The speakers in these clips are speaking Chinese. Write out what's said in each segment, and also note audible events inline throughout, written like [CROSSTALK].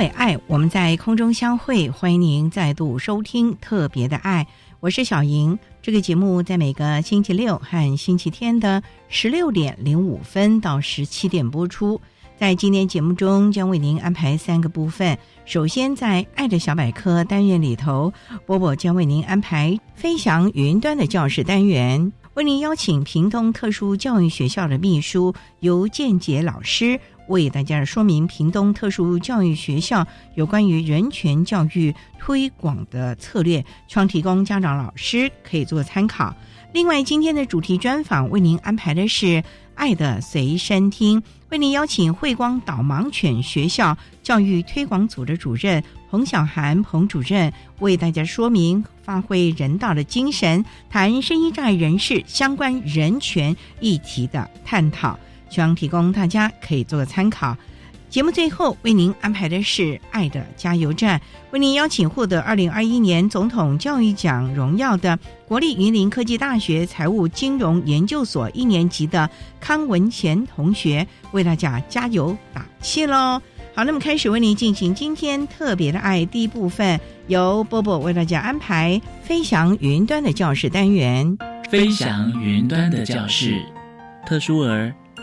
为爱，我们在空中相会。欢迎您再度收听《特别的爱》，我是小莹。这个节目在每个星期六和星期天的十六点零五分到十七点播出。在今天节目中，将为您安排三个部分。首先，在“爱的小百科”单元里头，波波将为您安排“飞翔云端”的教室单元，为您邀请屏东特殊教育学校的秘书尤建杰老师为大家说明屏东特殊教育学校有关于人权教育推广的策略，希望提供家长、老师可以做参考。另外，今天的主题专访为您安排的是。爱的随身听，为您邀请慧光导盲犬学校教育推广组的主任彭小涵彭主任为大家说明发挥人道的精神，谈声音障碍人士相关人权议题的探讨，希望提供大家可以做个参考。节目最后为您安排的是“爱的加油站”，为您邀请获得二零二一年总统教育奖荣耀的国立云林科技大学财务金融研究所一年级的康文贤同学为大家加油打气喽！好，那么开始为您进行今天特别的爱第一部分，由波波为大家安排“飞翔云端”的教室单元。飞翔云端的教室，特殊儿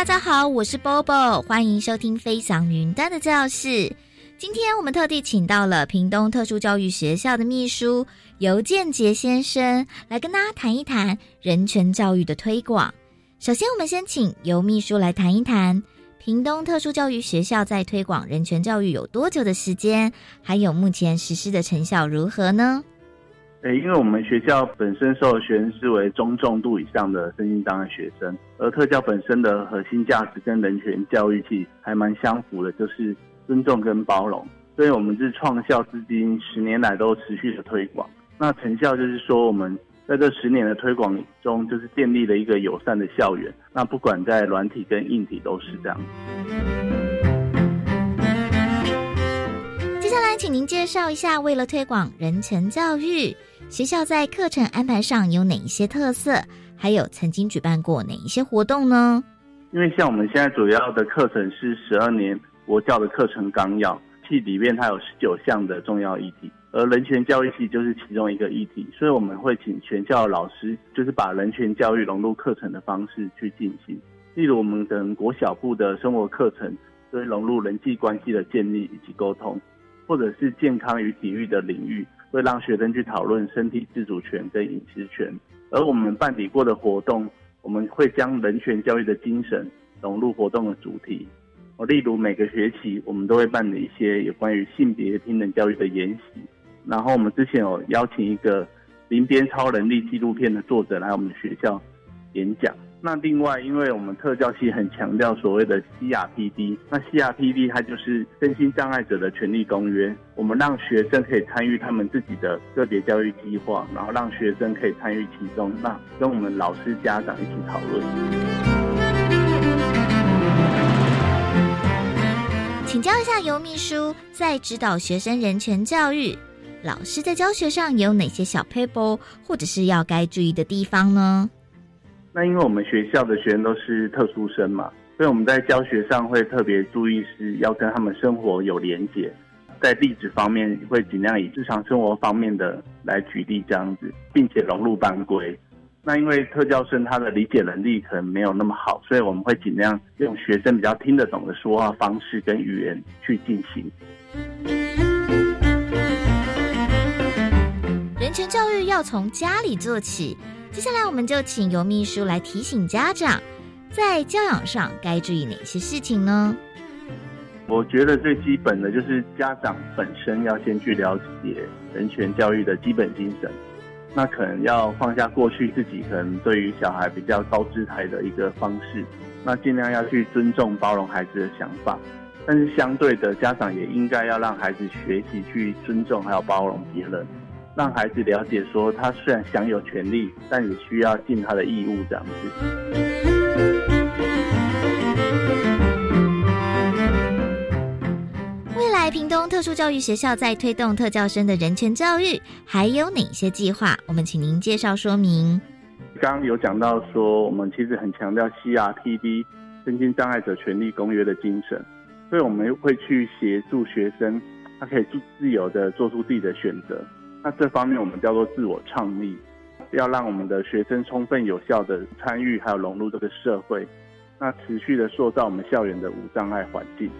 大家好，我是 Bobo，欢迎收听飞翔云端的教室。今天我们特地请到了屏东特殊教育学校的秘书尤建杰先生，来跟大家谈一谈人权教育的推广。首先，我们先请尤秘书来谈一谈屏东特殊教育学校在推广人权教育有多久的时间，还有目前实施的成效如何呢？诶，因为我们学校本身受学生视为中重度以上的身心障碍学生，而特教本身的核心价值跟人权教育其实还蛮相符的，就是。尊重跟包容，所以我们是创校至今十年来都持续的推广。那成效就是说，我们在这十年的推广中，就是建立了一个友善的校园。那不管在软体跟硬体都是这样。接下来，请您介绍一下，为了推广人权教育，学校在课程安排上有哪一些特色？还有曾经举办过哪一些活动呢？因为像我们现在主要的课程是十二年。国教的课程纲要系里面，它有十九项的重要议题，而人权教育系就是其中一个议题，所以我们会请全校老师，就是把人权教育融入课程的方式去进行。例如，我们等国小部的生活课程，会融入人际关系的建立以及沟通，或者是健康与体育的领域，会让学生去讨论身体自主权跟饮食权。而我们办理过的活动，我们会将人权教育的精神融入活动的主题。例如每个学期，我们都会办理一些有关于性别平等教育的研习。然后我们之前有邀请一个零边超能力纪录片的作者来我们学校演讲。那另外，因为我们特教系很强调所谓的 CRPD，那 CRPD 它就是身心障碍者的权利公约，我们让学生可以参与他们自己的个别教育计划，然后让学生可以参与其中，那跟我们老师、家长一起讨论。请教一下尤秘书，在指导学生人权教育，老师在教学上有哪些小 paper 或者是要该注意的地方呢？那因为我们学校的学生都是特殊生嘛，所以我们在教学上会特别注意是要跟他们生活有连结，在例子方面会尽量以日常生活方面的来举例这样子，并且融入班规。那因为特教生他的理解能力可能没有那么好，所以我们会尽量用学生比较听得懂的说话方式跟语言去进行。人权教育要从家里做起。接下来，我们就请尤秘书来提醒家长，在教养上该注意哪些事情呢？我觉得最基本的就是家长本身要先去了解人权教育的基本精神，那可能要放下过去自己可能对于小孩比较高姿态的一个方式，那尽量要去尊重、包容孩子的想法，但是相对的，家长也应该要让孩子学习去尊重还有包容别人。让孩子了解，说他虽然享有权利，但也需要尽他的义务，这样子。未来屏东特殊教育学校在推动特教生的人权教育，还有哪些计划？我们请您介绍说明。刚刚有讲到说，我们其实很强调 CRPD 身心障碍者权利公约的精神，所以我们会去协助学生，他可以自自由的做出自己的选择。那这方面我们叫做自我倡议，要让我们的学生充分有效的参与，还有融入这个社会，那持续的塑造我们校园的无障碍环境。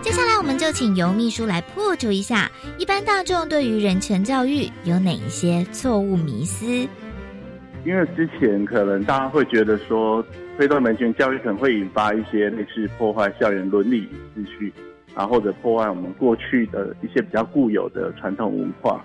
接下来我们就请尤秘书来破除一下一般大众对于人权教育有哪一些错误迷思。因为之前可能大家会觉得说。推动人权教育可能会引发一些类似破坏校园伦理秩序，啊，或者破坏我们过去的一些比较固有的传统文化。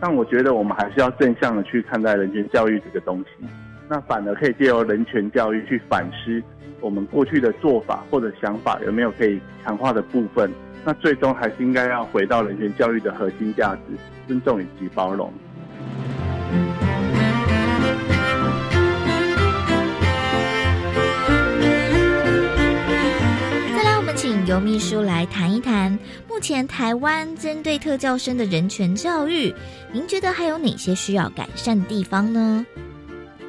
但我觉得我们还是要正向的去看待人权教育这个东西。那反而可以借由人权教育去反思我们过去的做法或者想法有没有可以强化的部分。那最终还是应该要回到人权教育的核心价值：尊重以及包容。由秘书来谈一谈，目前台湾针对特教生的人权教育，您觉得还有哪些需要改善的地方呢？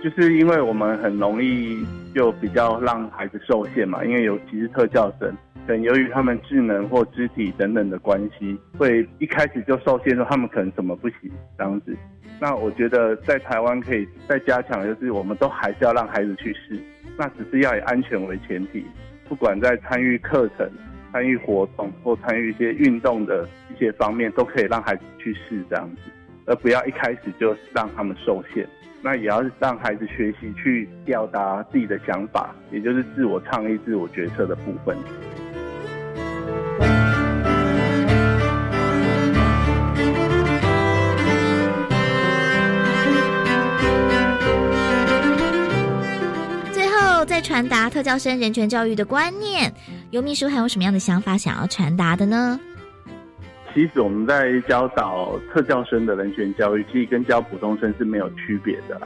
就是因为我们很容易就比较让孩子受限嘛，因为尤其是特教生，可能由于他们智能或肢体等等的关系，会一开始就受限，说他们可能什么不行这样子。那我觉得在台湾可以再加强，就是我们都还是要让孩子去试，那只是要以安全为前提，不管在参与课程。参与活动或参与一些运动的一些方面，都可以让孩子去试这样子，而不要一开始就让他们受限。那也要让孩子学习去表达自己的想法，也就是自我倡议、自我决策的部分。传达特教生人权教育的观念，尤秘书还有什么样的想法想要传达的呢？其实我们在教导特教生的人权教育，其实跟教普通生是没有区别的。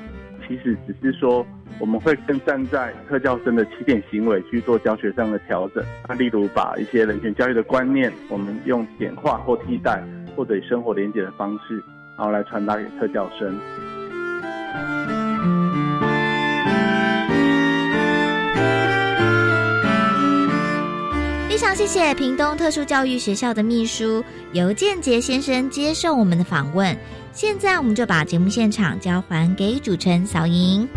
其实只是说，我们会更站在特教生的起点行为去做教学上的调整。那例如把一些人权教育的观念，我们用简化或替代，或者以生活连接的方式，然后来传达给特教生。非常谢谢屏东特殊教育学校的秘书尤建杰先生接受我们的访问。现在我们就把节目现场交还给主持人小莹。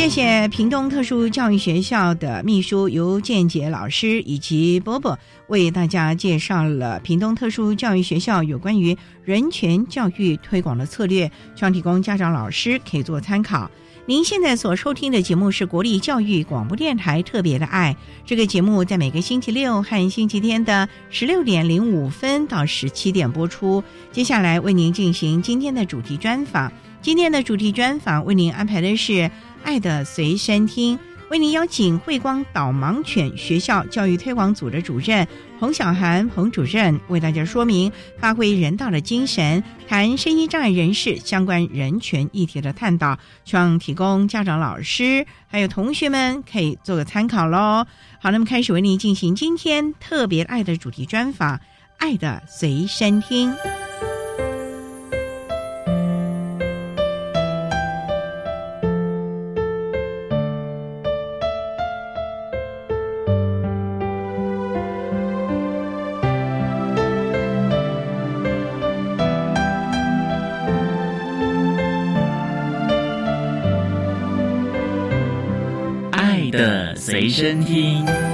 谢谢屏东特殊教育学校的秘书尤建杰老师以及波波为大家介绍了屏东特殊教育学校有关于人权教育推广的策略，希望提供家长老师可以做参考。您现在所收听的节目是国立教育广播电台特别的爱，这个节目在每个星期六和星期天的十六点零五分到十七点播出。接下来为您进行今天的主题专访，今天的主题专访为您安排的是。爱的随身听，为您邀请慧光导盲犬学校教育推广组的主任洪小涵洪主任为大家说明发挥人道的精神，谈声音障碍人士相关人权议题的探讨，希望提供家长、老师还有同学们可以做个参考喽。好，那么开始为您进行今天特别爱的主题专访，《爱的随身听》。随身听。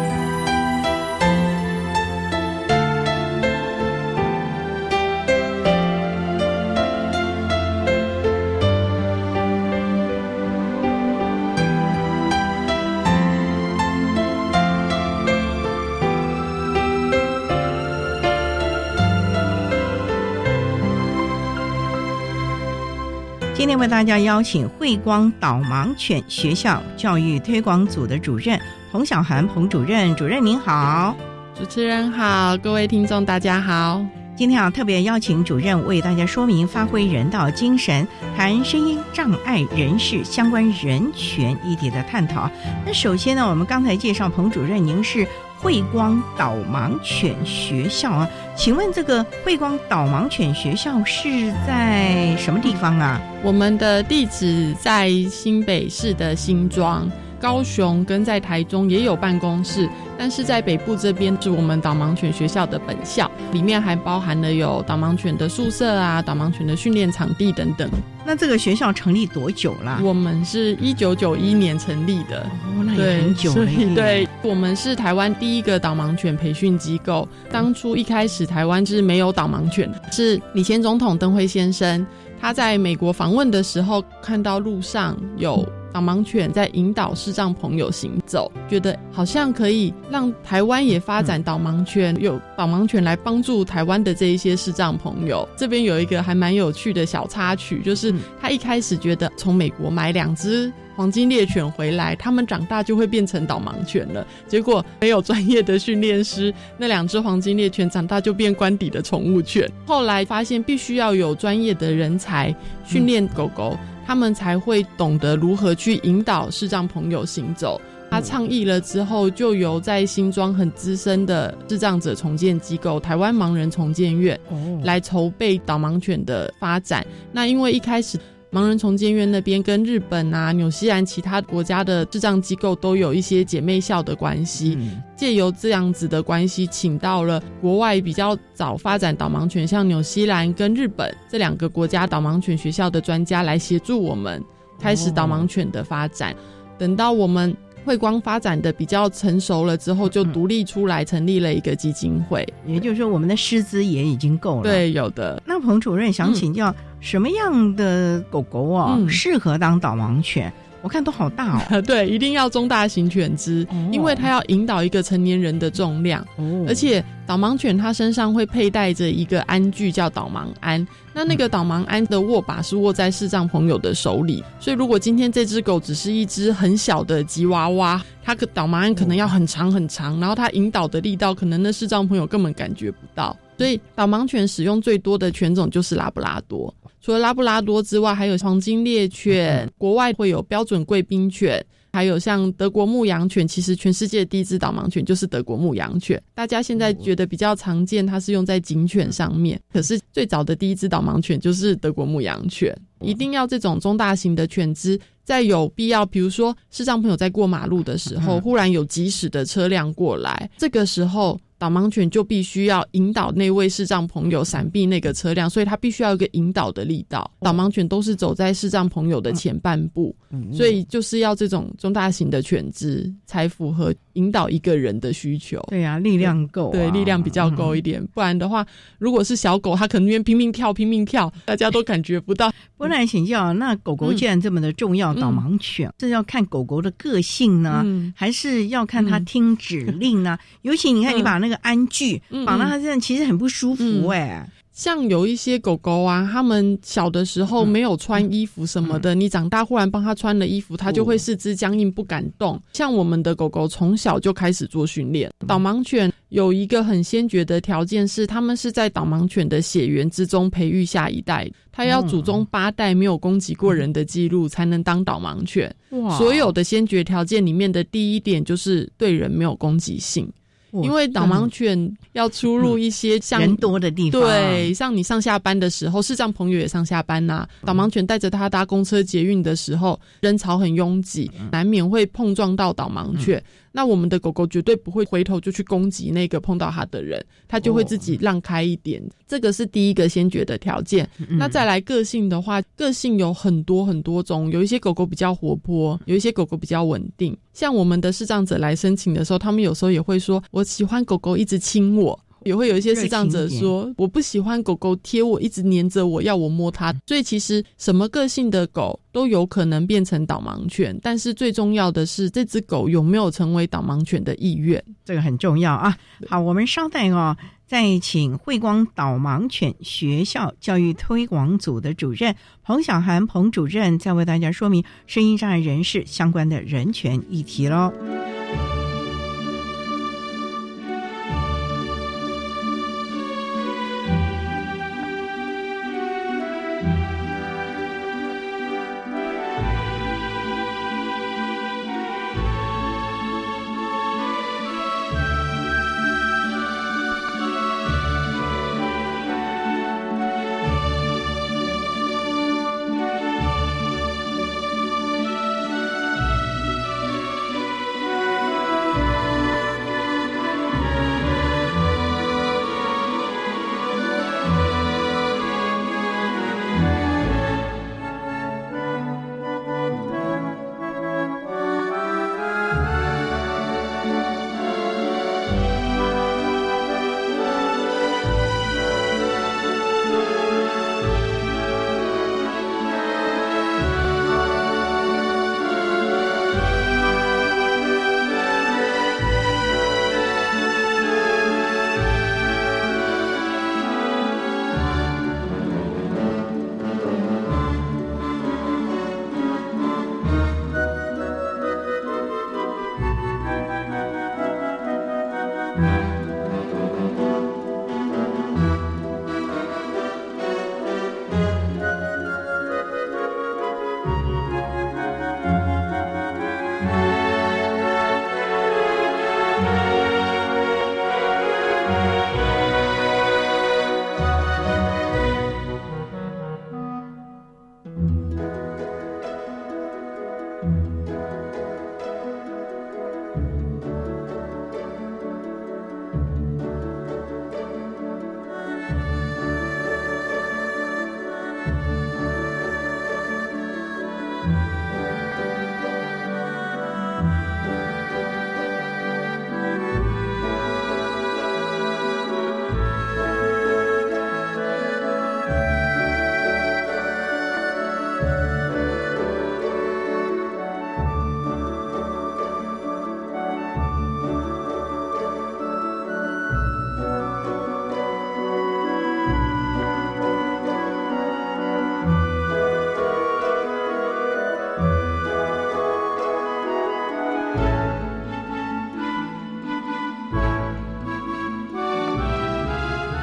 大家邀请慧光导盲犬学校教育推广组的主任彭小涵彭主任，主任您好，主持人好，各位听众大家好。今天啊，特别邀请主任为大家说明发挥人道精神，谈声音障碍人士相关人权议题的探讨。那首先呢，我们刚才介绍彭主任，您是。慧光导盲犬学校啊，请问这个慧光导盲犬学校是在什么地方啊？我们的地址在新北市的新庄。高雄跟在台中也有办公室，但是在北部这边是我们导盲犬学校的本校，里面还包含了有导盲犬的宿舍啊、导盲犬的训练场地等等。那这个学校成立多久啦？我们是一九九一年成立的，哦，那也很久了。对，我们是台湾第一个导盲犬培训机构。当初一开始台湾是没有导盲犬，是李前总统登辉先生他在美国访问的时候看到路上有。导盲犬在引导视障朋友行走，觉得好像可以让台湾也发展导盲犬，有导盲犬来帮助台湾的这一些视障朋友。这边有一个还蛮有趣的小插曲，就是他一开始觉得从美国买两只黄金猎犬回来，他们长大就会变成导盲犬了。结果没有专业的训练师，那两只黄金猎犬长大就变官邸的宠物犬。后来发现必须要有专业的人才训练狗狗。他们才会懂得如何去引导视障朋友行走。他倡议了之后，就由在新庄很资深的智障者重建机构——台湾盲人重建院，来筹备导盲犬的发展。那因为一开始。盲人重建院那边跟日本啊、纽西兰其他国家的智障机构都有一些姐妹校的关系，借由这样子的关系，请到了国外比较早发展导盲犬，像纽西兰跟日本这两个国家导盲犬学校的专家来协助我们开始导盲犬的发展。等到我们。慧光发展的比较成熟了之后，就独立出来成立了一个基金会。也就是说，我们的师资也已经够了。对，有的。那彭主任想请教，什么样的狗狗啊适合当导盲犬？我看都好大哦。[LAUGHS] 对，一定要中大型犬只，因为它要引导一个成年人的重量。哦。而且导盲犬它身上会佩戴着一个鞍具，叫导盲鞍。那那个导盲鞍的握把是握在视障朋友的手里，所以如果今天这只狗只是一只很小的吉娃娃，它可导盲鞍可能要很长很长，然后它引导的力道可能那视障朋友根本感觉不到。所以导盲犬使用最多的犬种就是拉布拉多。除了拉布拉多之外，还有黄金猎犬，国外会有标准贵宾犬，还有像德国牧羊犬。其实全世界第一只导盲犬就是德国牧羊犬。大家现在觉得比较常见，它是用在警犬上面。可是最早的第一只导盲犬就是德国牧羊犬。一定要这种中大型的犬只，在有必要，比如说视障朋友在过马路的时候，忽然有急驶的车辆过来，这个时候导盲犬就必须要引导那位视障朋友闪避那个车辆，所以它必须要有一个引导的力道。导盲犬都是走在视障朋友的前半部，所以就是要这种中大型的犬只才符合引导一个人的需求。对呀，力量够，对，力量比较够一点。不然的话，如果是小狗，它可能拼命跳、拼命跳，大家都感觉不到。不然请教，那狗狗既然这么的重要，导盲犬是要看狗狗的个性呢，还是要看它听指令呢？[LAUGHS] 尤其你看，你把那个鞍具绑到它身上，其实很不舒服哎。像有一些狗狗啊，它们小的时候没有穿衣服什么的，你长大忽然帮它穿了衣服，它就会四肢僵硬不敢动。像我们的狗狗从小就开始做训练，导盲犬有一个很先决的条件是，它们是在导盲犬的血缘之中培育下一代，它要祖宗八代没有攻击过人的记录才能当导盲犬。所有的先决条件里面的第一点就是对人没有攻击性。因为导盲犬要出入一些像人多的地方，对，像你上下班的时候，视障朋友也上下班呐。导盲犬带着它搭公车、捷运的时候，人潮很拥挤，难免会碰撞到导盲犬。那我们的狗狗绝对不会回头就去攻击那个碰到它的人，它就会自己让开一点。这个是第一个先决的条件。那再来个性的话，个性有很多很多种，有一些狗狗比较活泼，有一些狗狗比较稳定。像我们的视障者来申请的时候，他们有时候也会说：“我喜欢狗狗一直亲我。”也会有一些视障者说：“我不喜欢狗狗贴我，一直黏着我，要我摸它。”所以其实什么个性的狗都有可能变成导盲犬，但是最重要的是这只狗有没有成为导盲犬的意愿，这个很重要啊。好，我们稍待哦，再请慧光导盲犬学校教育推广组的主任彭小涵彭主任，再为大家说明声音障碍人士相关的人权议题喽。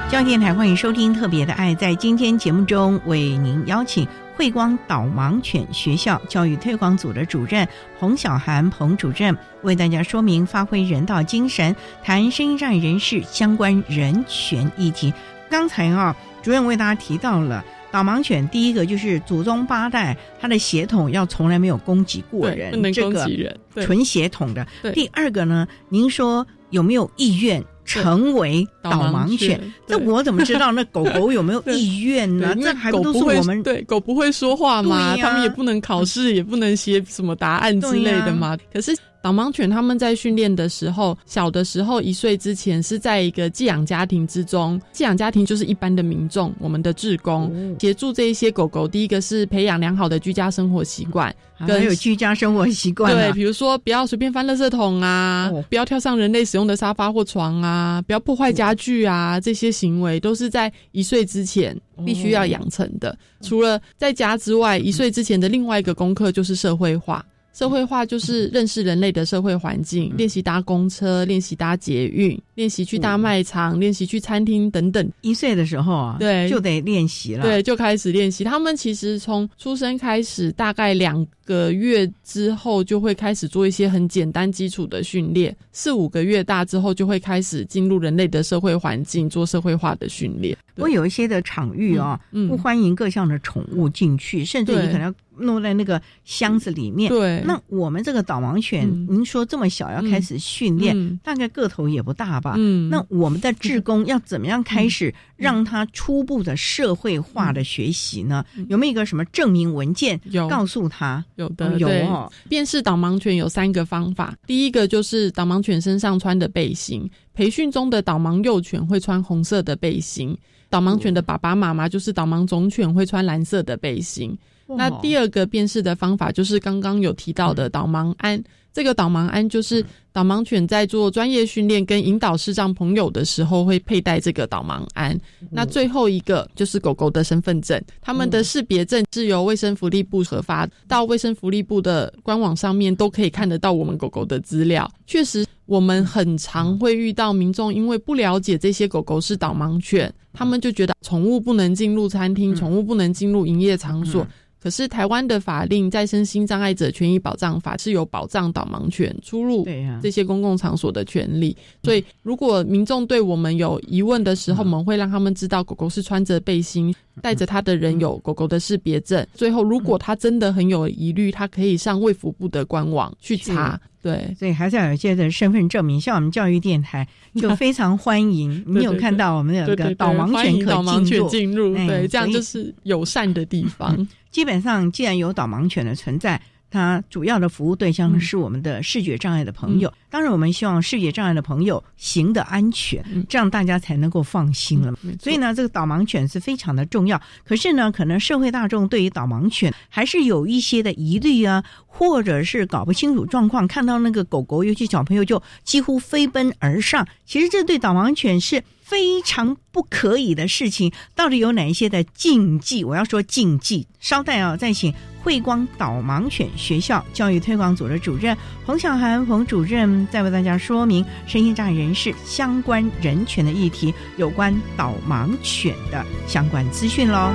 交电台欢迎收听《特别的爱》。在今天节目中，为您邀请慧光导盲犬学校教育推广组的主任彭小涵彭主任，为大家说明发挥人道精神，谈声音障碍人士相关人权议题。刚才啊，主任为大家提到了导盲犬，第一个就是祖宗八代，它的血统要从来没有攻击过人，不能攻击人，纯血统的。第二个呢，您说有没有意愿？成为导盲犬。那我怎么知道那狗狗有没有 [LAUGHS] 意愿呢？这还不都是我们对狗不会说话嘛？他们也不能考试，也不能写什么答案之类的嘛。可是。导盲犬他们在训练的时候，小的时候一岁之前是在一个寄养家庭之中，寄养家庭就是一般的民众，我们的志工协助这一些狗狗。第一个是培养良好的居家生活习惯，还有居家生活习惯，对，比如说不要随便翻垃圾桶啊，不要跳上人类使用的沙发或床啊，不要破坏家具啊，这些行为都是在一岁之前必须要养成的。除了在家之外，一岁之前的另外一个功课就是社会化。社会化就是认识人类的社会环境，练习搭公车，练习搭捷运，练习去大卖场，练习去餐厅等等。一岁的时候啊，对，就得练习了。对，就开始练习。他们其实从出生开始，大概两个月之后就会开始做一些很简单基础的训练。四五个月大之后，就会开始进入人类的社会环境，做社会化的训练。不过有一些的场域啊，不欢迎各项的宠物进去，甚至你可能。弄在那个箱子里面。对，那我们这个导盲犬，您说这么小要开始训练，大概个头也不大吧？嗯，那我们的志工要怎么样开始让它初步的社会化的学习呢？有没有一个什么证明文件？有，告诉他有的有哦。辨识导盲犬有三个方法，第一个就是导盲犬身上穿的背心，培训中的导盲幼犬会穿红色的背心，导盲犬的爸爸妈妈就是导盲种犬会穿蓝色的背心。那第二个辨识的方法就是刚刚有提到的导盲鞍，这个导盲鞍就是导盲犬在做专业训练跟引导视障朋友的时候会佩戴这个导盲鞍。那最后一个就是狗狗的身份证，他们的识别证是由卫生福利部核发，到卫生福利部的官网上面都可以看得到我们狗狗的资料。确实，我们很常会遇到民众因为不了解这些狗狗是导盲犬，他们就觉得宠物不能进入餐厅，宠物不能进入营业场所。可是台湾的法令再生心障碍者权益保障法是有保障导盲犬出入这些公共场所的权利，所以如果民众对我们有疑问的时候，我们会让他们知道狗狗是穿着背心，带着它的人有狗狗的识别证。最后，如果他真的很有疑虑，他可以上卫福部的官网去查。对，所以还是要有一些的身份证明。像我们教育电台 [LAUGHS] 就非常欢迎，[LAUGHS] 你有看到我们有个导盲犬可进入，对，这样就是友善的地方。基本上，既然有导盲犬的存在。它主要的服务对象是我们的视觉障碍的朋友，当然我们希望视觉障碍的朋友行的安全，这样大家才能够放心了。所以呢，这个导盲犬是非常的重要。可是呢，可能社会大众对于导盲犬还是有一些的疑虑啊，或者是搞不清楚状况，看到那个狗狗，尤其小朋友就几乎飞奔而上。其实这对导盲犬是。非常不可以的事情，到底有哪一些的禁忌？我要说禁忌。稍待啊，再请慧光导盲犬学校教育推广组的主任彭小涵彭主任，再为大家说明身心障碍人士相关人权的议题，有关导盲犬的相关资讯喽。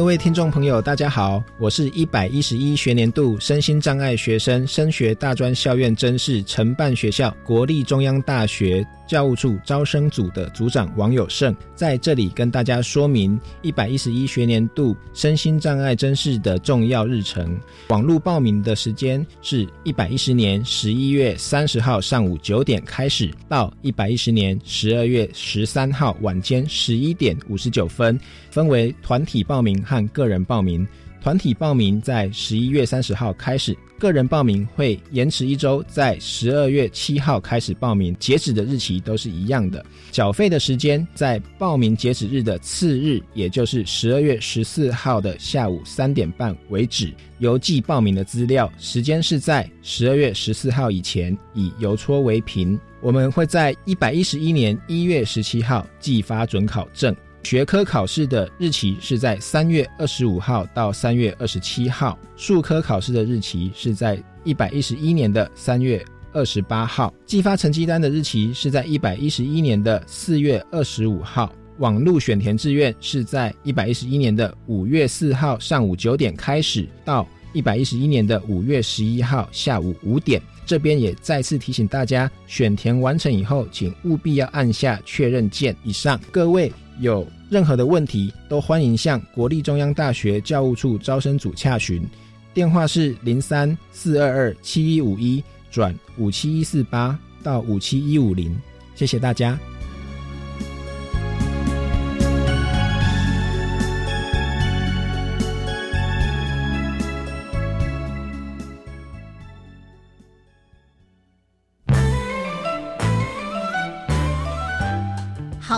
各位听众朋友，大家好，我是一百一十一学年度身心障碍学生升学大专校院真试承办学校国立中央大学。教务处招生组的组长王友胜在这里跟大家说明一百一十一学年度身心障碍真试的重要日程。网络报名的时间是一百一十年十一月三十号上午九点开始，到一百一十年十二月十三号晚间十一点五十九分，分为团体报名和个人报名。团体报名在十一月三十号开始。个人报名会延迟一周，在十二月七号开始报名，截止的日期都是一样的。缴费的时间在报名截止日的次日，也就是十二月十四号的下午三点半为止。邮寄报名的资料时间是在十二月十四号以前，以邮戳为凭。我们会在一百一十一年一月十七号寄发准考证。学科考试的日期是在三月二十五号到三月二十七号，数科考试的日期是在一百一十一年的三月二十八号，寄发成绩单的日期是在一百一十一年的四月二十五号。网络选填志愿是在一百一十一年的五月四号上午九点开始，到一百一十一年的五月十一号下午五点。这边也再次提醒大家，选填完成以后，请务必要按下确认键。以上各位有任何的问题，都欢迎向国立中央大学教务处招生组洽询，电话是零三四二二七一五一转五七一四八到五七一五零。谢谢大家。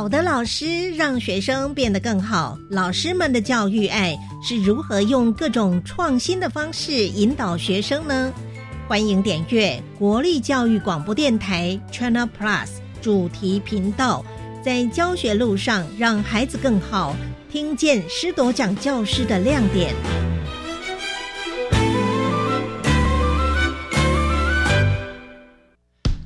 好的老师让学生变得更好。老师们的教育爱是如何用各种创新的方式引导学生呢？欢迎点阅国立教育广播电台 China Plus 主题频道，在教学路上让孩子更好，听见师铎奖教师的亮点。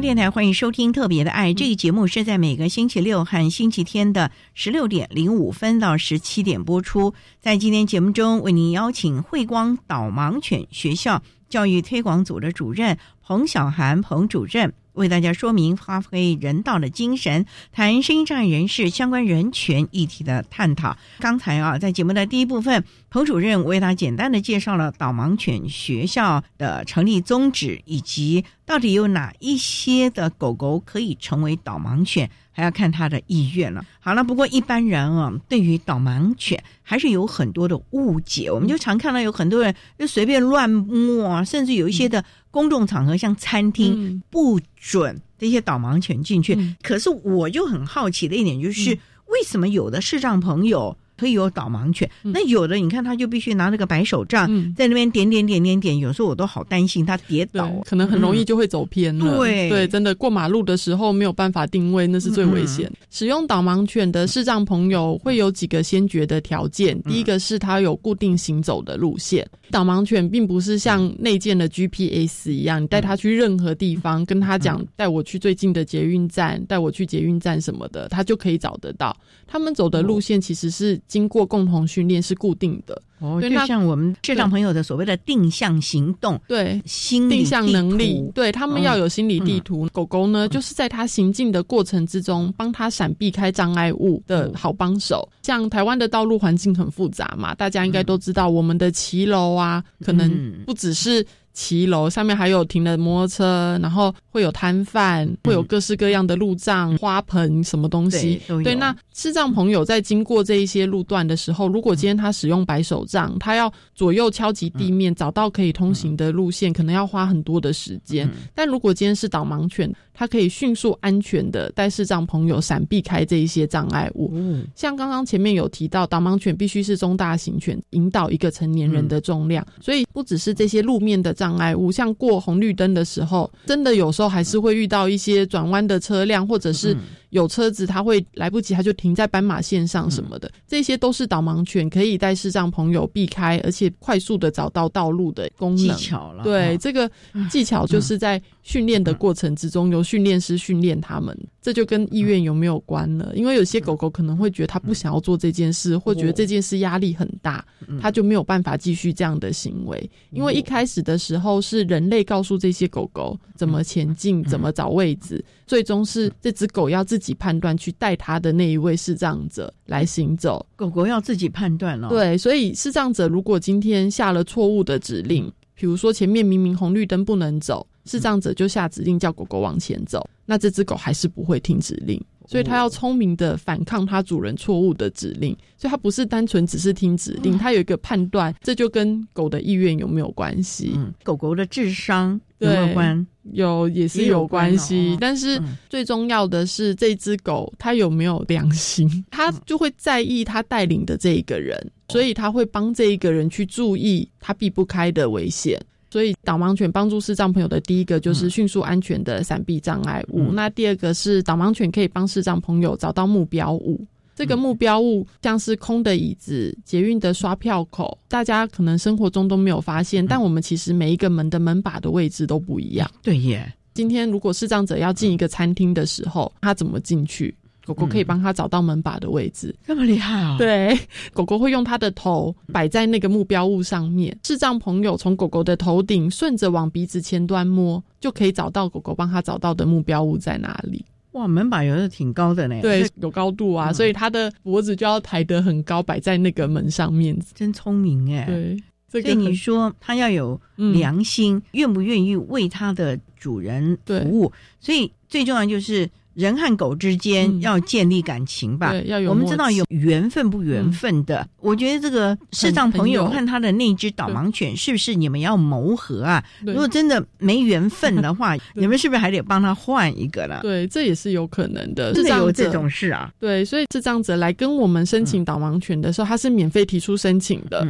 电台欢迎收听《特别的爱》这个节目，是在每个星期六和星期天的十六点零五分到十七点播出。在今天节目中，为您邀请慧光导盲犬学校教育推广组的主任彭小涵彭主任。为大家说明发挥人道的精神，谈声音障碍人士相关人权议题的探讨。刚才啊，在节目的第一部分，彭主任为大家简单的介绍了导盲犬学校的成立宗旨，以及到底有哪一些的狗狗可以成为导盲犬。还要看它的意愿了。好了，不过一般人啊，对于导盲犬还是有很多的误解。我们就常看到有很多人就随便乱摸，甚至有一些的公众场合，像餐厅不准这些导盲犬进去。可是我就很好奇的一点就是，为什么有的视障朋友？可以有导盲犬，那有的你看他就必须拿那个白手杖在那边点点点点点，有时候我都好担心他跌倒，可能很容易就会走偏了。对对，真的过马路的时候没有办法定位，那是最危险。使用导盲犬的视障朋友会有几个先决的条件，第一个是他有固定行走的路线。导盲犬并不是像内建的 GPS 一样，你带它去任何地方，跟他讲带我去最近的捷运站，带我去捷运站什么的，它就可以找得到。他们走的路线其实是。经过共同训练是固定的。哦，就像我们社长朋友的所谓的定向行动，对，心理定向能力，对他们要有心理地图。狗狗呢，就是在它行进的过程之中，帮它闪避开障碍物的好帮手。像台湾的道路环境很复杂嘛，大家应该都知道，我们的骑楼啊，可能不只是骑楼，上面还有停了摩托车，然后会有摊贩，会有各式各样的路障、花盆什么东西。对，那视障朋友在经过这一些路段的时候，如果今天他使用白手杖，他要左右敲击地面，找到可以通行的路线，可能要花很多的时间。但如果今天是导盲犬，它可以迅速安全的带视障朋友闪避开这一些障碍物。像刚刚前面有提到，导盲犬必须是中大型犬，引导一个成年人的重量，所以不只是这些路面的障障碍物，像过红绿灯的时候，真的有时候还是会遇到一些转弯的车辆，或者是。有车子，他会来不及，他就停在斑马线上什么的，这些都是导盲犬可以带视障朋友避开，而且快速的找到道路的功能。技巧了，对这个技巧就是在训练的过程之中，由训练师训练他们，这就跟意愿有没有关了？因为有些狗狗可能会觉得它不想要做这件事，或觉得这件事压力很大，它就没有办法继续这样的行为。因为一开始的时候是人类告诉这些狗狗怎么前进，怎么找位置。最终是这只狗要自己判断，去带他的那一位视障者来行走。狗狗要自己判断了。对，所以视障者如果今天下了错误的指令，比如说前面明明红绿灯不能走，视障者就下指令叫狗狗往前走，那这只狗还是不会听指令。所以它要聪明的反抗它主人错误的指令，所以它不是单纯只是听指令，它有一个判断，这就跟狗的意愿有没有关系？狗狗的智商有没有关？有也是有关系，但是最重要的是这只狗它有没有良心，它就会在意它带领的这一个人，所以它会帮这一个人去注意他避不开的危险。所以导盲犬帮助视障朋友的第一个就是迅速安全的闪避障碍物。那第二个是导盲犬可以帮视障朋友找到目标物。这个目标物像是空的椅子、捷运的刷票口，大家可能生活中都没有发现，但我们其实每一个门的门把的位置都不一样。对耶，今天如果视障者要进一个餐厅的时候，他怎么进去？狗狗可以帮他找到门把的位置，这么厉害啊！对，狗狗会用它的头摆在那个目标物上面，视障朋友从狗狗的头顶顺着往鼻子前端摸，就可以找到狗狗帮他找到的目标物在哪里。哇，门把有的挺高的呢，对，有高度啊，所以它的脖子就要抬得很高，摆在那个门上面。真聪明哎！对，所以你说它要有良心，愿不愿意为它的主人服务？所以最重要就是。人和狗之间要建立感情吧，要有。我们知道有缘分不缘分的，我觉得这个视障朋友和他的那只导盲犬，是不是你们要谋合啊？如果真的没缘分的话，你们是不是还得帮他换一个了？对，这也是有可能的。是有这种事啊？对，所以智障者来跟我们申请导盲犬的时候，他是免费提出申请的。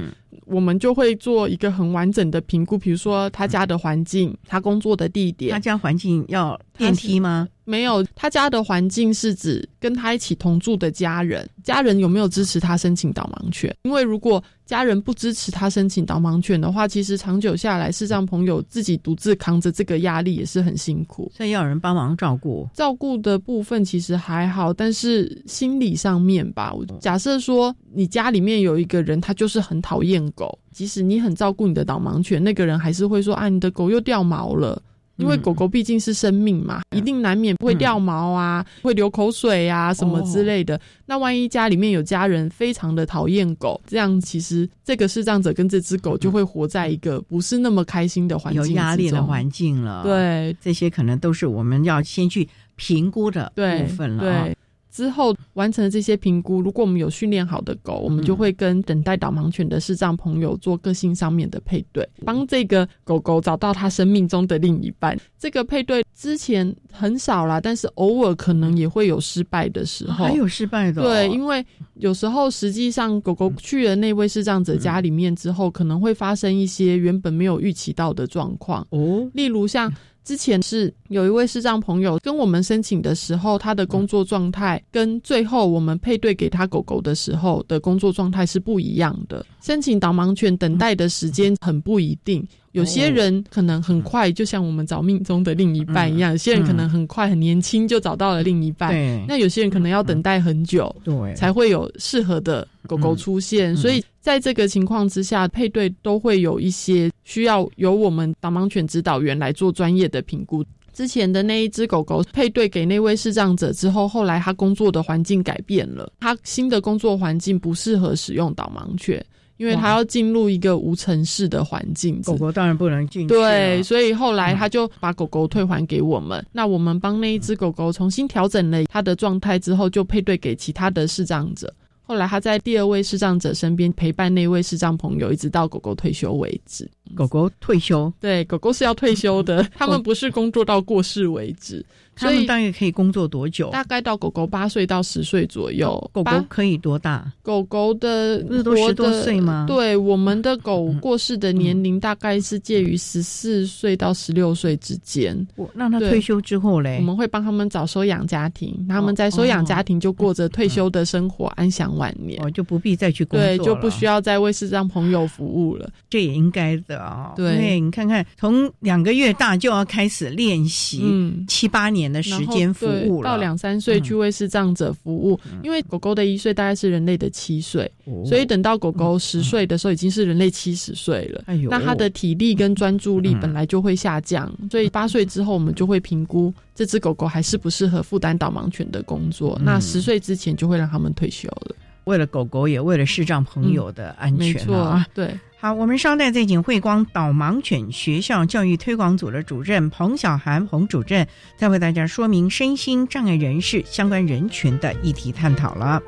我们就会做一个很完整的评估，比如说他家的环境，他工作的地点。他家环境要电梯吗？没有，他家的环境是指跟他一起同住的家人，家人有没有支持他申请导盲犬？因为如果家人不支持他申请导盲犬的话，其实长久下来，视障朋友自己独自扛着这个压力也是很辛苦。所以要有人帮忙照顾，照顾的部分其实还好，但是心理上面吧，假设说你家里面有一个人，他就是很讨厌狗，即使你很照顾你的导盲犬，那个人还是会说啊，你的狗又掉毛了。因为狗狗毕竟是生命嘛，一定难免会掉毛啊，会流口水啊，什么之类的。那万一家里面有家人非常的讨厌狗，这样其实这个视障者跟这只狗就会活在一个不是那么开心的环境，有压力的环境了。对，这些可能都是我们要先去评估的部分了。对。之后完成这些评估，如果我们有训练好的狗，我们就会跟等待导盲犬的视障朋友做个性上面的配对，帮这个狗狗找到它生命中的另一半。这个配对之前很少啦，但是偶尔可能也会有失败的时候，还有失败的。对，因为有时候实际上狗狗去了那位视障者家里面之后，可能会发生一些原本没有预期到的状况哦，例如像。之前是有一位视障朋友跟我们申请的时候，他的工作状态跟最后我们配对给他狗狗的时候的工作状态是不一样的。申请导盲犬等待的时间很不一定，有些人可能很快，就像我们找命中的另一半一样；有些人可能很快很年轻就找到了另一半。那有些人可能要等待很久，对，才会有适合的狗狗出现。所以。在这个情况之下，配对都会有一些需要由我们导盲犬指导员来做专业的评估。之前的那一只狗狗配对给那位视障者之后，后来他工作的环境改变了，他新的工作环境不适合使用导盲犬。因为它要进入一个无尘室的环境，狗狗当然不能进去。对，所以后来他就把狗狗退还给我们。那我们帮那一只狗狗重新调整了它的状态之后，就配对给其他的视障者。后来他在第二位视障者身边陪伴那位视障朋友，一直到狗狗退休为止。狗狗退休，对，狗狗是要退休的，[LAUGHS] 他们不是工作到过世为止。他们大概可以工作多久？大概到狗狗八岁到十岁左右。狗狗可以多大？狗狗的不是都十多岁吗？对，我们的狗过世的年龄大概是介于十四岁到十六岁之间。我那他退休之后嘞？我们会帮他们找收养家庭，他们在收养家庭就过着退休的生活，安享晚年。哦，就不必再去工作对，就不需要再为视障朋友服务了。这也应该的啊。对，你看看，从两个月大就要开始练习，七八年的时间服务了，到两三岁去为视障者服务。因为狗狗的一岁大概是人类的七岁，所以等到狗狗十岁的时候，已经是人类七十岁了。那它的体力跟专注力本来就会下降，所以八岁之后我们就会评估这只狗狗还适不适合负担导盲犬的工作。那十岁之前就会让他们退休了。为了狗狗，也为了视障朋友的安全啊！对。好，我们稍待再请慧光导盲犬学校教育推广组的主任彭小涵彭主任，再为大家说明身心障碍人士相关人群的议题探讨了。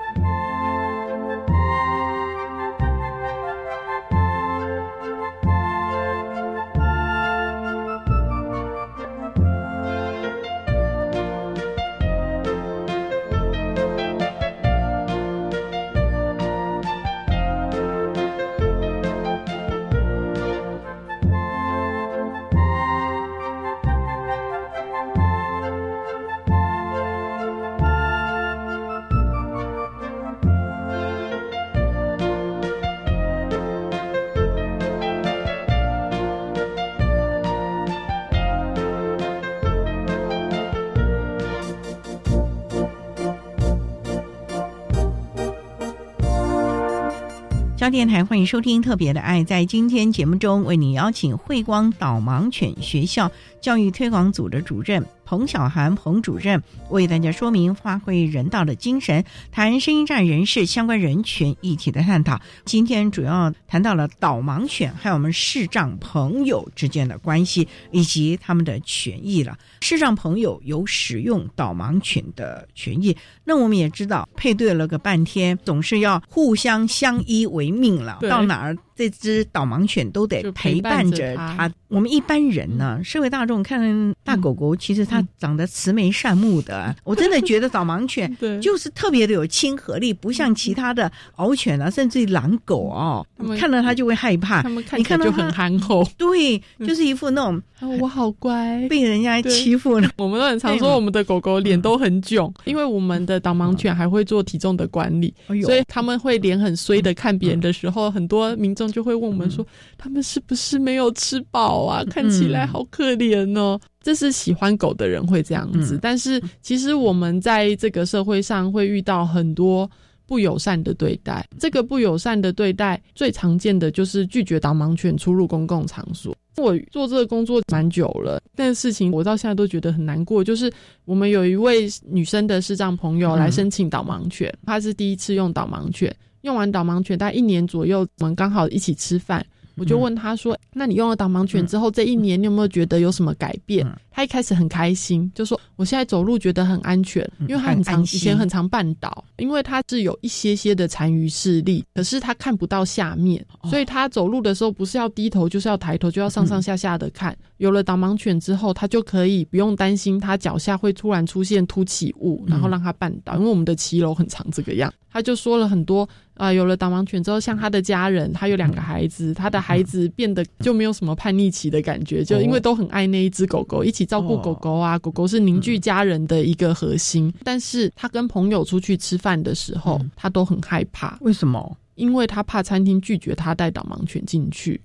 电台欢迎收听《特别的爱》。在今天节目中，为你邀请慧光导盲犬学校教育推广组的主任。彭小涵彭主任为大家说明发挥人道的精神，谈声音障人士相关人群议题的探讨。今天主要谈到了导盲犬还有我们视障朋友之间的关系以及他们的权益了。视障朋友有使用导盲犬的权益，那我们也知道配对了个半天，总是要互相相依为命了。到哪儿？这只导盲犬都得陪伴着它。我们一般人呢，社会大众看大狗狗，其实它长得慈眉善目的。[LAUGHS] 我真的觉得导盲犬 [LAUGHS] 就是特别的有亲和力，不像其他的獒犬啊，甚至于狼狗哦，看到它就会害怕。他们看起来就很憨厚，[LAUGHS] 对，就是一副那种我好乖，被人家欺负了。我们都很常说我们的狗狗脸都很囧，因为我们的导盲犬还会做体重的管理，所以他们会脸很衰的看别人的时候，很多民众。就会问我们说，他们是不是没有吃饱啊？看起来好可怜哦。这是喜欢狗的人会这样子，但是其实我们在这个社会上会遇到很多不友善的对待。这个不友善的对待最常见的就是拒绝导盲犬出入公共场所。我做这个工作蛮久了，但事情我到现在都觉得很难过。就是我们有一位女生的视障朋友来申请导盲犬，她是第一次用导盲犬。用完导盲犬大概一年左右，我们刚好一起吃饭，我就问他说：“那你用了导盲犬之后，这一年你有没有觉得有什么改变？”他一开始很开心，就说：“我现在走路觉得很安全，因为他很常以前很常绊倒，因为他是有一些些的残余视力，可是他看不到下面，所以他走路的时候不是要低头，就是要抬头，就要上上下下的看。有了导盲犬之后，他就可以不用担心他脚下会突然出现凸起物，然后让他绊倒，因为我们的骑楼很长这个样。他就说了很多啊，有了导盲犬之后，像他的家人，他有两个孩子，他的孩子变得就没有什么叛逆期的感觉，就因为都很爱那一只狗狗，一起。照顾狗狗啊，狗狗是凝聚家人的一个核心。但是他跟朋友出去吃饭的时候，他都很害怕。为什么？因为他怕餐厅拒绝他带导盲犬进去。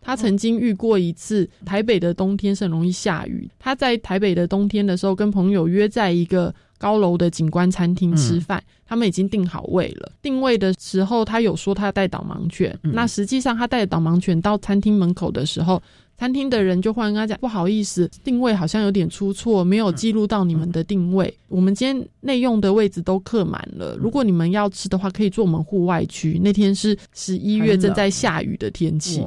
他曾经遇过一次，台北的冬天是很容易下雨。他在台北的冬天的时候，跟朋友约在一个高楼的景观餐厅吃饭，他们已经订好位了。定位的时候，他有说他带导盲犬。那实际上，他带导盲犬到餐厅门口的时候。餐厅的人就忽然跟他讲，不好意思，定位好像有点出错，没有记录到你们的定位。我们今天内用的位置都客满了，如果你们要吃的话，可以坐我们户外区。那天是十一月正在下雨的天气，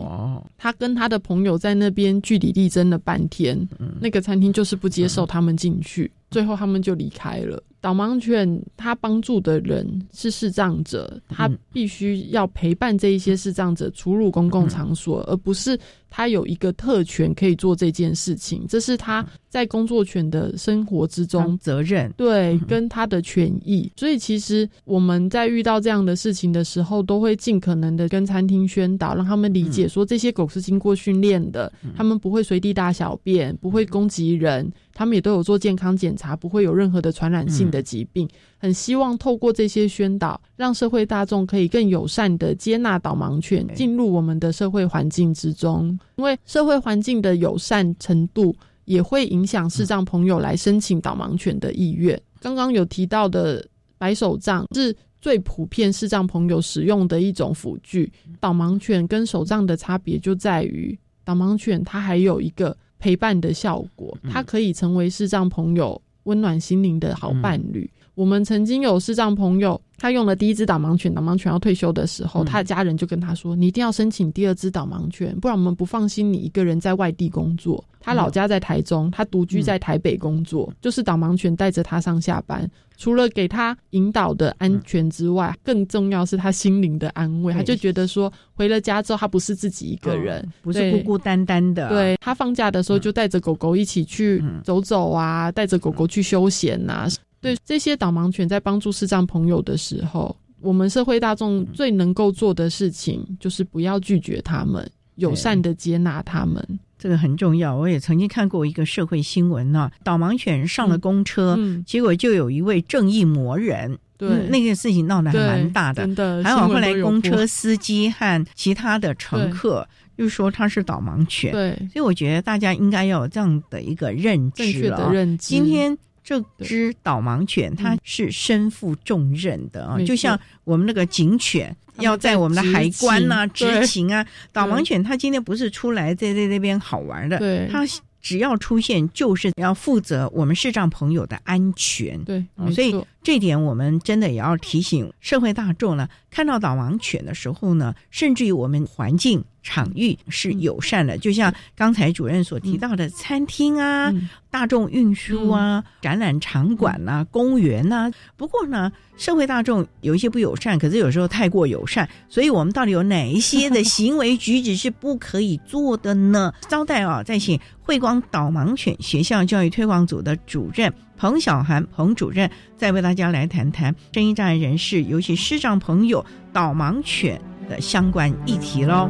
他跟他的朋友在那边据理力争了半天，那个餐厅就是不接受他们进去，最后他们就离开了。导盲犬它帮助的人是视障者，他必须要陪伴这一些视障者出入公共场所，而不是他有一个特权可以做这件事情。这是他在工作犬的生活之中责任，对，跟他的权益。所以其实我们在遇到这样的事情的时候，都会尽可能的跟餐厅宣导，让他们理解说这些狗是经过训练的，他们不会随地大小便，不会攻击人。他们也都有做健康检查，不会有任何的传染性的疾病。很希望透过这些宣导，让社会大众可以更友善的接纳导盲犬进入我们的社会环境之中。因为社会环境的友善程度，也会影响视障朋友来申请导盲犬的意愿。刚刚有提到的白手杖是最普遍视障朋友使用的一种辅具。导盲犬跟手杖的差别就在于，导盲犬它还有一个。陪伴的效果，它可以成为视障朋友温暖心灵的好伴侣。我们曾经有视障朋友，他用了第一只导盲犬，导盲犬要退休的时候，他的家人就跟他说：“你一定要申请第二只导盲犬，不然我们不放心你一个人在外地工作。”他老家在台中，他独居在台北工作，就是导盲犬带着他上下班，除了给他引导的安全之外，更重要是他心灵的安慰。他就觉得说，回了家之后，他不是自己一个人，不是孤孤单单的。对他放假的时候，就带着狗狗一起去走走啊，带着狗狗去休闲呐。对这些导盲犬在帮助视障朋友的时候，我们社会大众最能够做的事情，就是不要拒绝他们，友善的接纳他们。这个很重要，我也曾经看过一个社会新闻呢。导盲犬上了公车，结果就有一位正义魔人，对那个事情闹得还蛮大的。真的，还好后来公车司机和其他的乘客又说他是导盲犬。对，所以我觉得大家应该要有这样的一个认知了。认知。今天这只导盲犬它是身负重任的啊，就像我们那个警犬。要在我们的海关呐执勤。啊，导盲犬它今天不是出来在在那边好玩的，它只要出现就是要负责我们视障朋友的安全。对，所以这点我们真的也要提醒社会大众呢，看到导盲犬的时候呢，甚至于我们环境。场域是友善的，就像刚才主任所提到的餐厅啊、大众运输啊、展览场馆呐、公园呐。不过呢，社会大众有一些不友善，可是有时候太过友善，所以我们到底有哪一些的行为举止是不可以做的呢？招待啊，再请慧光导盲犬学校教育推广组的主任彭小涵彭主任，再为大家来谈谈声音障碍人士，尤其视障朋友导盲犬的相关议题喽。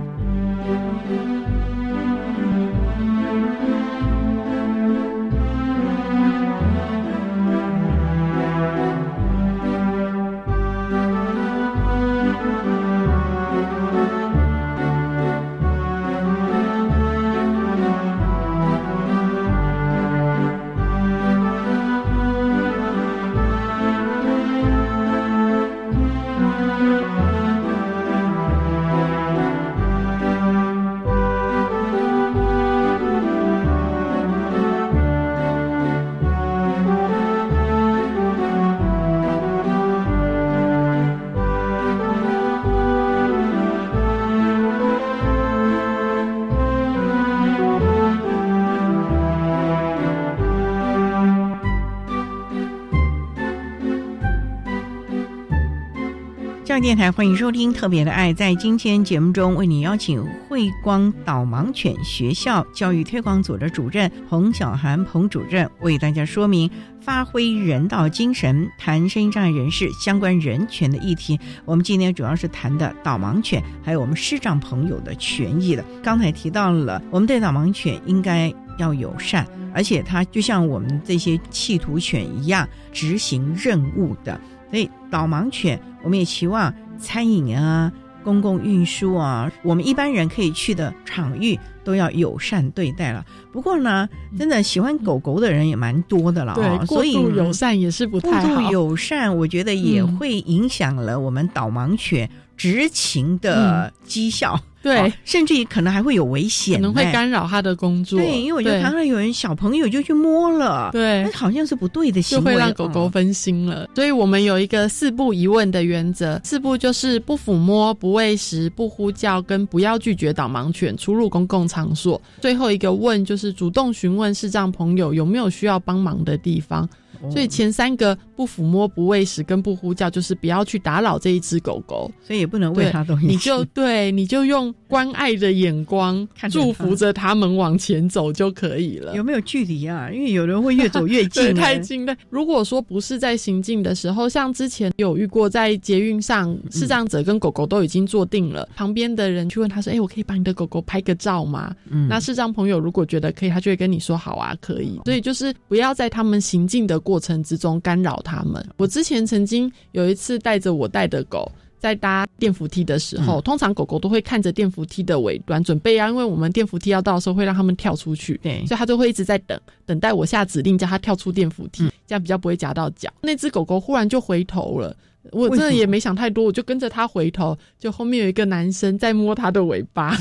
电台欢迎收听《特别的爱》。在今天节目中，为你邀请慧光导盲犬学校教育推广组的主任彭小涵彭主任，为大家说明发挥人道精神，谈声音障碍人士相关人权的议题。我们今天主要是谈的导盲犬，还有我们视障朋友的权益的。刚才提到了，我们对导盲犬应该要友善，而且它就像我们这些弃徒犬一样，执行任务的。所以导盲犬，我们也期望餐饮啊、公共运输啊，我们一般人可以去的场域都要友善对待了。不过呢，真的喜欢狗狗的人也蛮多的了对，所以友善也是不太好。过度友善，我觉得也会影响了我们导盲犬执勤的绩效。对哦，甚至于可能还会有危险，可能会哎干扰他的工作。对，因为我就对常常有人小朋友就去摸了，对那好像是不对的行就为，会让狗狗哦分心了。所以我们有一个四不疑问的原则，四不就是不抚摸、不喂食、不呼叫，跟不要拒绝导盲犬出入公共场所。最后一个问就是主动询问视障朋友有没有需要帮忙的地方。哦所以前三个不抚摸、不喂食跟不呼叫，就是不要去打扰这一只狗狗。所以也不能喂它东西，你就 [LAUGHS] 对，你就用关爱的眼光祝福着他们往前走就可以了。有没有距离啊？因为有人会越走越近 [LAUGHS] 太近了。如果说不是在行进的时候，像之前有遇过在捷运上，视障者跟狗狗都已经坐定了，旁边的人去问他说：“哎、我可以帮你的狗狗拍个照吗？”嗯那视障朋友如果觉得可以，他就会跟你说：“好啊，可以。”所以就是不要在他们行进的过程之中干扰他们。我之前曾经有一次带着我带的狗。在搭电扶梯的时候，嗯通常狗狗都会看着电扶梯的尾端，准备啊，因为我们电扶梯要到的时候会让它们跳出去，对所以它就会一直在等，等待我下指令叫它跳出电扶嗯梯，这样比较不会夹到脚。那只狗狗忽然就回头了。我真的也没想太多，我就跟着它回头，就后面有一个男生在摸它的尾巴。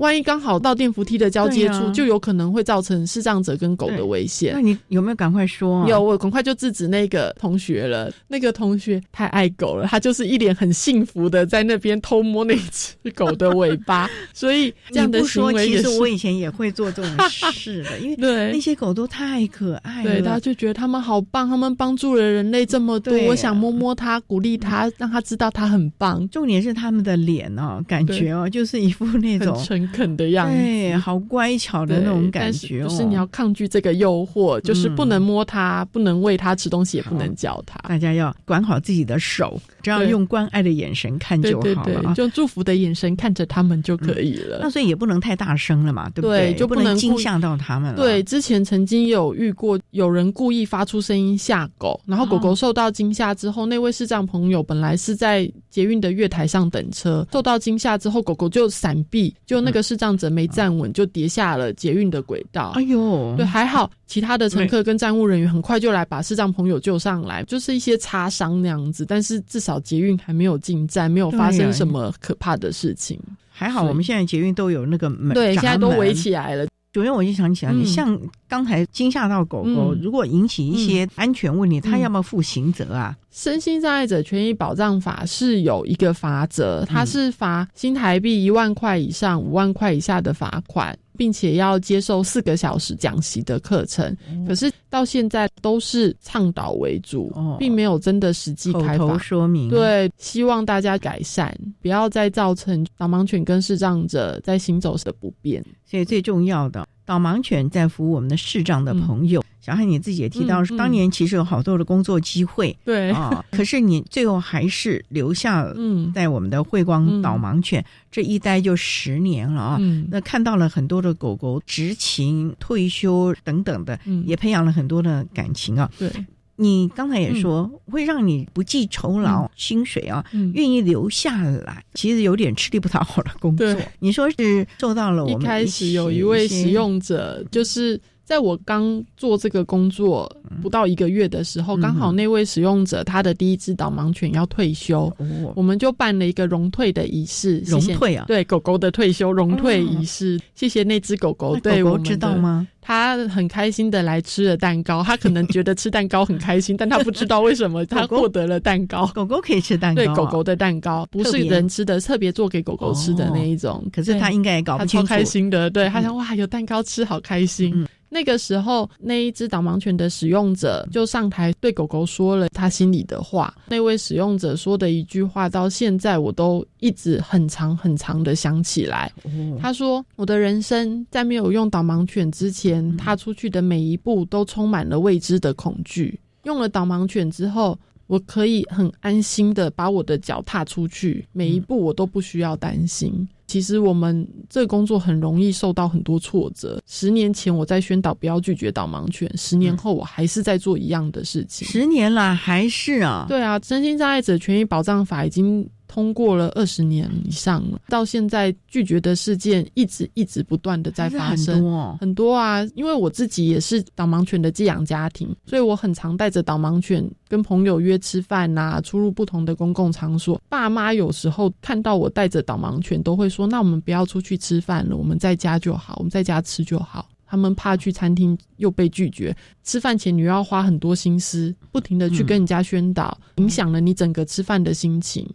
万一刚好到电扶梯的交接处，啊就有可能会造成视障者跟狗的危险那。你有没有赶快说、啊？有，我很快就制止那个同学了。那个同学太爱狗了，他就是一脸很幸福的在那边偷摸那只狗的尾巴，[LAUGHS] 所以这样的行为其实我以前也会做这种事的，[LAUGHS] 因为对那些狗都太可爱了。对，他就觉得他们好棒，他们帮助了人类这么多，对我想摸摸它，鼓励它，让它知道它很棒，重点是他们的脸哦，感觉哦，就是一副那种很诚恳的样子。对，好乖巧的那种感觉哦。但是就是你要抗拒这个诱惑，就是不能摸它，不能喂它吃东西，也不能叫它。大家要管好自己的手，只要用关爱的眼神看对就好了啊。就祝福的眼神看着他们就可以了。那所以也不能太大声了嘛，对不对就不不能惊吓到他们了。对，之前曾经有遇过有人故意发出声音吓狗，然后狗狗受到惊吓之后，那位视障朋友本来是在捷运的月台上等车，受到惊吓之后，狗狗就闪避，就那个视障者没站稳，就跌下了捷运的轨道。哎呦，对，还好其他的乘客跟站务人员很快就来把视障朋友救上来，就是一些擦伤那样子，但是至少捷运还没有进站，没有发生什么可怕的事情。还好我们现在捷运都有那个门，对，现在都围。起来了。主任，我就想起来，你嗯像刚才惊吓到狗狗，嗯如果引起一些安全问题，他嗯要不要负刑责啊？身心障碍者权益保障法是有一个罚则，它是罚新台币一万块以上五万块以下的罚款，并且要接受四个小时讲习的课程。可是到现在都是倡导为主，并没有真的实际开发说明对，希望大家改善，不要再造成导盲犬跟视障者在行走时的不便。所以最重要的，导盲犬在服务我们的视障的朋友。小汉你自己也提到，当年其实有好多的工作机会，[LAUGHS] 对啊，可是你最后还是留下嗯在我们的慧光导盲犬、这一待就十年了啊。嗯那看到了很多的狗狗执勤、退休等等的，嗯也培养了很多的感情啊。对。你刚才也说，会让你不计酬劳、薪水啊，嗯。愿意留下来，其实有点吃力不讨好的工作。你说是受到了我们一开始有一位使用者，就是在我刚做这个工作不到一个月的时候，嗯刚好那位使用者他的第一只导盲犬要退休，我们就办了一个荣退的仪式。荣退啊？对狗狗的退休荣退仪式，谢谢那只狗狗对我们狗狗知道吗？他很开心的来吃了蛋糕，他可能觉得吃蛋糕很开心，[LAUGHS] 但他不知道为什么他获得了蛋糕。狗狗可以吃蛋糕啊，对，狗狗的蛋糕不是人吃的，特别做给狗狗吃的那一种。可是他应该也搞不他清楚。超开心的，对他想哇有蛋糕吃，好开心。那个时候，那一只导盲犬的使用者就上台对狗狗说了他心里的话。那位使用者说的一句话，到现在我都一直很长很长的想起来。他说：“我的人生在没有用导盲犬之前，踏出去的每一步都充满了未知的恐惧。用了导盲犬之后，我可以很安心的把我的脚踏出去，每一步我都不需要担心。”其实我们这个工作很容易受到很多挫折。十年前我在宣导不要拒绝导盲犬，十年后我还是在做一样的事情。十年了还是啊？对啊，身心障碍者权益保障法已经通过了二十年以上了，到现在拒绝的事件一直一直不断的在发生，很多哦很多啊。因为我自己也是导盲犬的寄养家庭，所以我很常带着导盲犬跟朋友约吃饭呐、出入不同的公共场所。爸妈有时候看到我带着导盲犬，都会说：“那我们不要出去吃饭了，我们在家就好，我们在家吃就好。”他们怕去餐厅又被拒绝，吃饭前你又要花很多心思，不停的去跟人家宣导，影响了你整个吃饭的心情。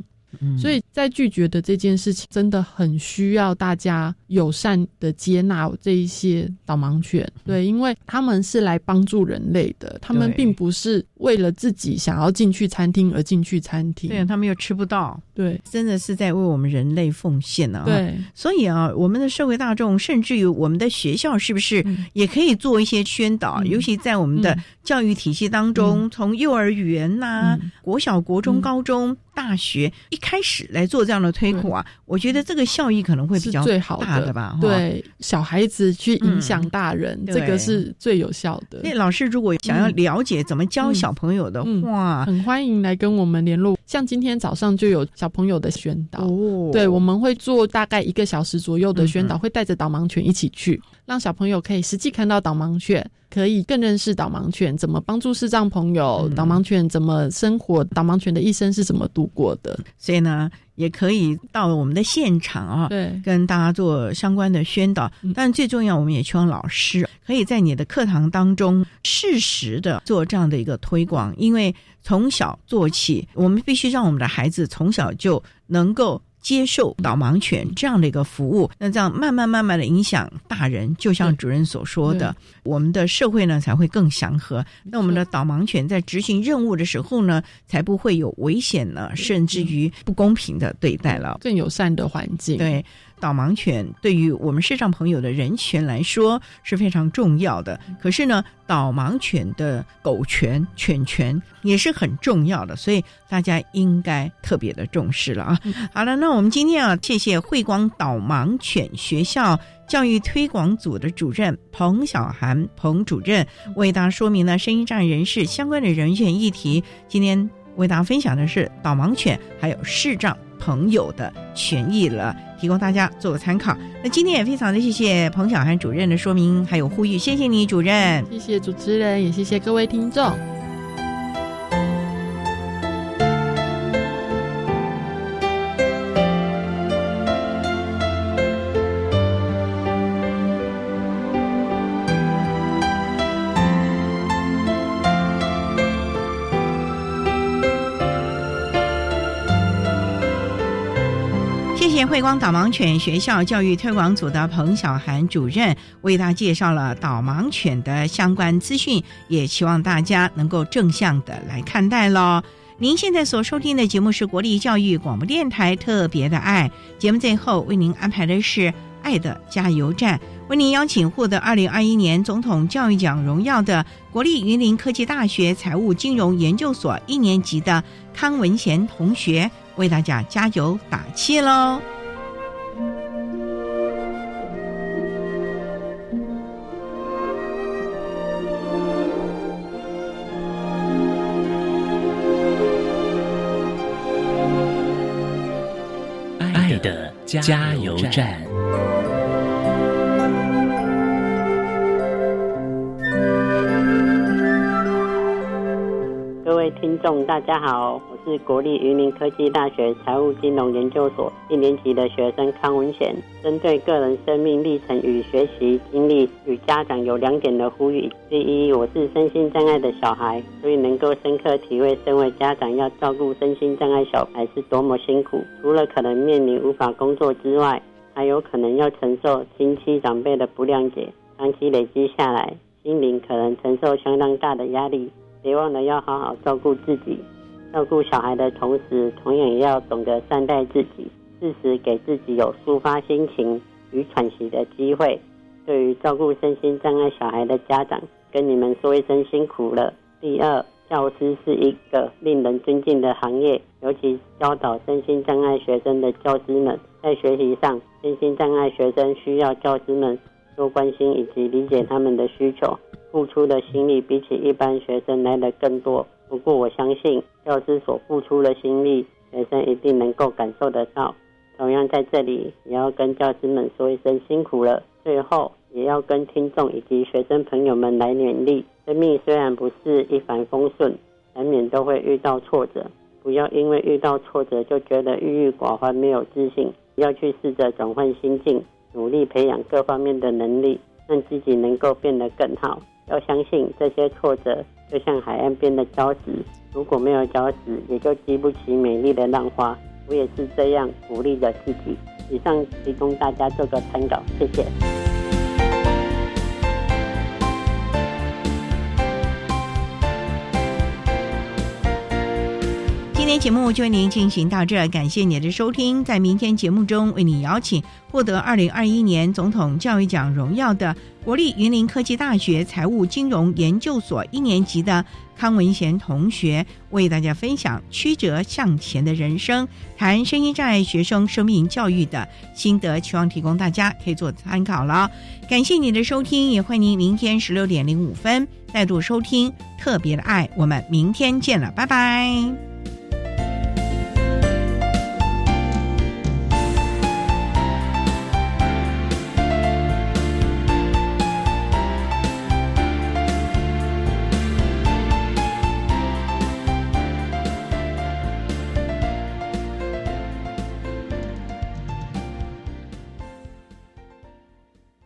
所以在拒绝的这件事情，真的很需要大家友善的接纳这一些导盲犬，对，因为他们是来帮助人类的，他们并不是为了自己想要进去餐厅而进去餐厅，对他们又吃不到，对，真的是在为我们人类奉献呢、啊。对，所以啊，我们的社会大众，甚至于我们的学校，是不是也可以做一些宣导？尤其在我们的教育体系当中，从幼儿园呐、国小、国中、高中、大学一开始来做这样的推广啊，我觉得这个效益可能会比较最好大的吧。对，小孩子去影响大人，嗯这个是最有效的。那老师如果想要了解怎么教小朋友的话，很欢迎来跟我们联络。像今天早上就有小朋友的宣导，哦对，我们会做大概一个小时左右的宣导，嗯会带着导盲犬一起去，让小朋友可以实际看到导盲犬，可以更认识导盲犬，怎么帮助视障朋友，嗯导盲犬怎么生活，导盲犬的一生是怎么度过的。所以呢，也可以到我们的现场啊，对，跟大家做相关的宣导。但最重要，我们也希望老师可以在你的课堂当中适时的做这样的一个推广，因为从小做起，我们必须让我们的孩子从小就能够。接受导盲犬这样的一个服务，那这样慢慢慢慢的影响大人，就像主任所说的，我们的社会呢才会更祥和。那我们的导盲犬在执行任务的时候呢，才不会有危险呢，甚至于不公平的对待了，更友善的环境。对。导盲犬对于我们视障朋友的人权来说是非常重要的，可是呢，导盲犬的狗权、犬权也是很重要的，所以大家应该特别的重视了啊。好了，那我们今天啊，谢谢慧光导盲犬学校教育推广组的主任彭小涵彭主任为大家说明了声音障碍人士相关的人权议题。今天为大家分享的是导盲犬还有视障朋友的权益了，提供大家做个参考。那今天也非常的谢谢彭小涵主任的说明还有呼吁，谢谢你主任，谢谢主持人，也谢谢各位听众。慧光导盲犬学校教育推广组的彭小涵主任为大家介绍了导盲犬的相关资讯，也期望大家能够正向的来看待喽。您现在所收听的节目是国立教育广播电台特别的爱节目，最后为您安排的是爱的加油站，为您邀请获得二零二一年总统教育奖荣耀的国立云林科技大学财务金融研究所一年级的康文贤同学。为大家加油打气喽！加油站。听众，大家好，我是国立云林科技大学财务金融研究所一年级的学生康文贤。针对个人生命历程与学习经历，与家长有两点的呼吁：第一，我是身心障碍的小孩，所以能够深刻体会身为家长要照顾身心障碍小孩是多么辛苦。除了可能面临无法工作之外，还有可能要承受亲戚长辈的不谅解，长期累积下来，心灵可能承受相当大的压力。别忘了要好好照顾自己，照顾小孩的同时，同样也要懂得善待自己，适时给自己有抒发心情与喘息的机会。对于照顾身心障碍小孩的家长，跟你们说一声辛苦了。第二，教师是一个令人尊敬的行业，尤其教导身心障碍学生的教师们，在学习上，身心障碍学生需要教师们多关心以及理解他们的需求。付出的心力比起一般学生来的更多。不过我相信，教师所付出的心力，学生一定能够感受得到。同样在这里，也要跟教师们说一声辛苦了。最后，也要跟听众以及学生朋友们来勉励：生命虽然不是一帆风顺，难免都会遇到挫折。不要因为遇到挫折就觉得郁郁寡欢、没有自信，要去试着转换心境，努力培养各方面的能力，让自己能够变得更好。要相信这些挫折就像海岸边的礁石，如果没有礁石，也就激不起美丽的浪花。我也是这样鼓励着自己。以上提供大家做个参考，谢谢。天节目就为您进行到这，感谢您的收听。在明天节目中，为你邀请获得二零二一年总统教育奖荣耀的国立云林科技大学财务金融研究所一年级的康文贤同学，为大家分享曲折向前的人生，谈声音障碍学生生命教育的心得，希望提供大家可以做参考了。感谢你的收听，也欢迎您明天十六点零五分再度收听特别的爱。我们明天见了，拜拜。